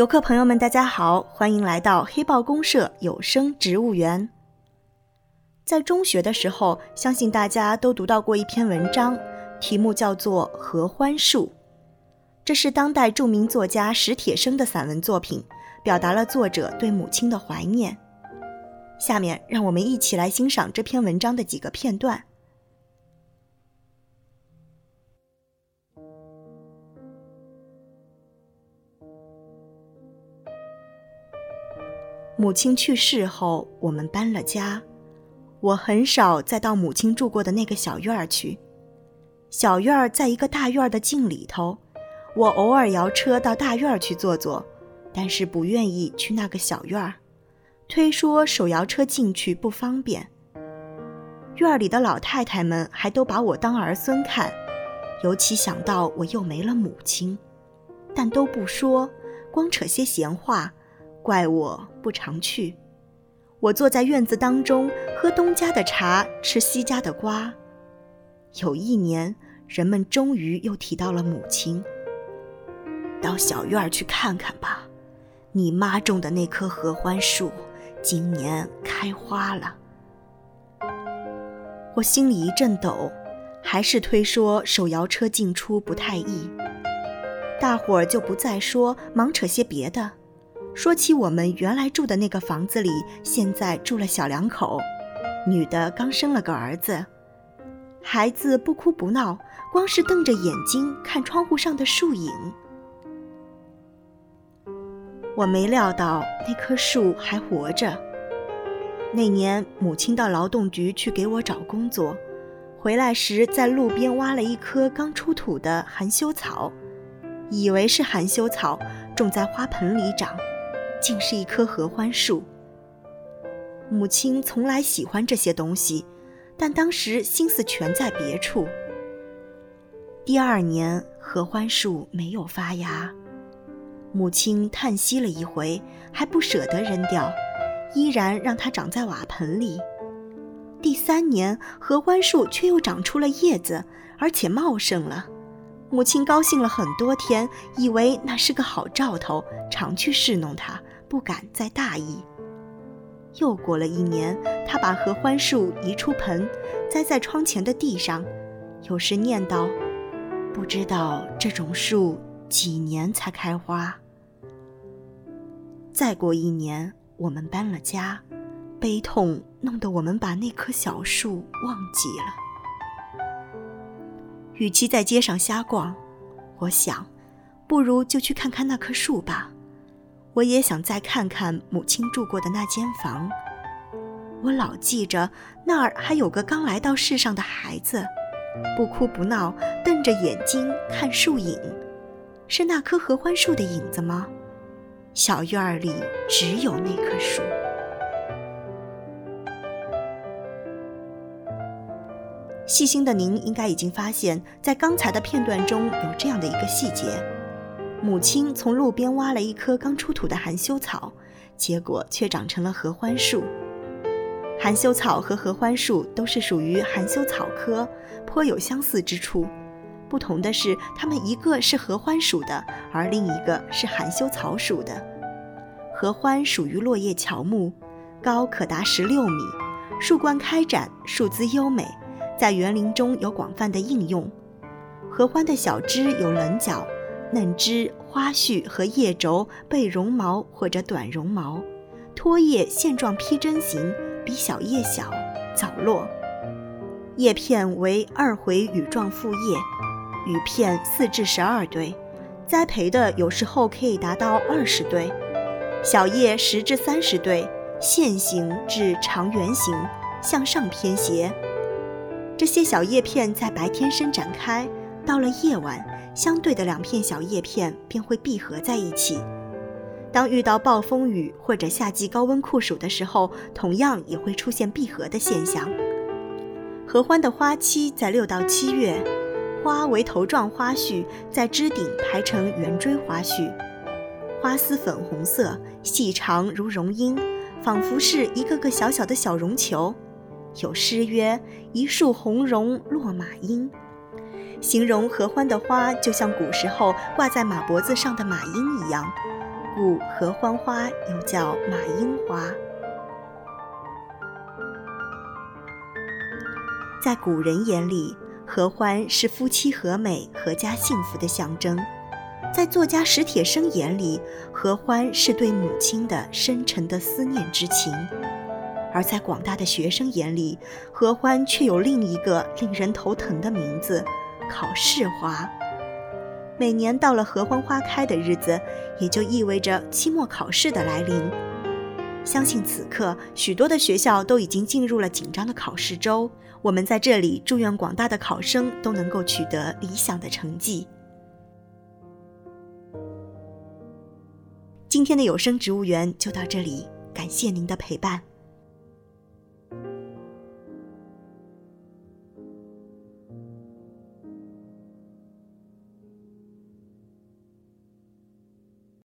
游客朋友们，大家好，欢迎来到黑豹公社有声植物园。在中学的时候，相信大家都读到过一篇文章，题目叫做《合欢树》。这是当代著名作家史铁生的散文作品，表达了作者对母亲的怀念。下面让我们一起来欣赏这篇文章的几个片段。母亲去世后，我们搬了家。我很少再到母亲住过的那个小院儿去。小院儿在一个大院儿的镜里头。我偶尔摇车到大院儿去坐坐，但是不愿意去那个小院儿，推说手摇车进去不方便。院里的老太太们还都把我当儿孙看，尤其想到我又没了母亲，但都不说，光扯些闲话。怪我不常去，我坐在院子当中喝东家的茶，吃西家的瓜。有一年，人们终于又提到了母亲。到小院儿去看看吧，你妈种的那棵合欢树，今年开花了。我心里一阵抖，还是推说手摇车进出不太易。大伙儿就不再说，忙扯些别的。说起我们原来住的那个房子里，现在住了小两口，女的刚生了个儿子，孩子不哭不闹，光是瞪着眼睛看窗户上的树影。我没料到那棵树还活着。那年母亲到劳动局去给我找工作，回来时在路边挖了一棵刚出土的含羞草，以为是含羞草，种在花盆里长。竟是一棵合欢树。母亲从来喜欢这些东西，但当时心思全在别处。第二年，合欢树没有发芽，母亲叹息了一回，还不舍得扔掉，依然让它长在瓦盆里。第三年，合欢树却又长出了叶子，而且茂盛了。母亲高兴了很多天，以为那是个好兆头，常去侍弄它。不敢再大意。又过了一年，他把合欢树移出盆，栽在窗前的地上，有时念叨：“不知道这种树几年才开花。”再过一年，我们搬了家，悲痛弄得我们把那棵小树忘记了。与其在街上瞎逛，我想，不如就去看看那棵树吧。我也想再看看母亲住过的那间房。我老记着那儿还有个刚来到世上的孩子，不哭不闹，瞪着眼睛看树影。是那棵合欢树的影子吗？小院儿里只有那棵树。细心的您应该已经发现，在刚才的片段中有这样的一个细节。母亲从路边挖了一棵刚出土的含羞草，结果却长成了合欢树。含羞草和合欢树都是属于含羞草科，颇有相似之处。不同的是，它们一个是合欢属的，而另一个是含羞草属的。合欢属于落叶乔木，高可达十六米，树冠开展，树姿优美，在园林中有广泛的应用。合欢的小枝有棱角。嫩枝、花序和叶轴被绒毛或者短绒毛，托叶线状披针形，比小叶小，早落。叶片为二回羽状复叶，羽片四至十二对，栽培的有时候可以达到二十对。小叶十至三十对，线形至长圆形，向上偏斜。这些小叶片在白天伸展开，到了夜晚。相对的两片小叶片便会闭合在一起。当遇到暴风雨或者夏季高温酷暑的时候，同样也会出现闭合的现象。合欢的花期在六到七月，花为头状花序，在枝顶排成圆锥花序，花丝粉红色，细长如绒缨，仿佛是一个个小小的小绒球。有诗曰：“一树红绒落马缨。”形容合欢的花就像古时候挂在马脖子上的马缨一样，故合欢花又叫马樱花。在古人眼里，合欢是夫妻和美、阖家幸福的象征；在作家史铁生眼里，合欢是对母亲的深沉的思念之情；而在广大的学生眼里，合欢却有另一个令人头疼的名字——考试花。每年到了合欢花开的日子，也就意味着期末考试的来临。相信此刻，许多的学校都已经进入了紧张的考试周。我们在这里祝愿广大的考生都能够取得理想的成绩。今天的有声植物园就到这里，感谢您的陪伴。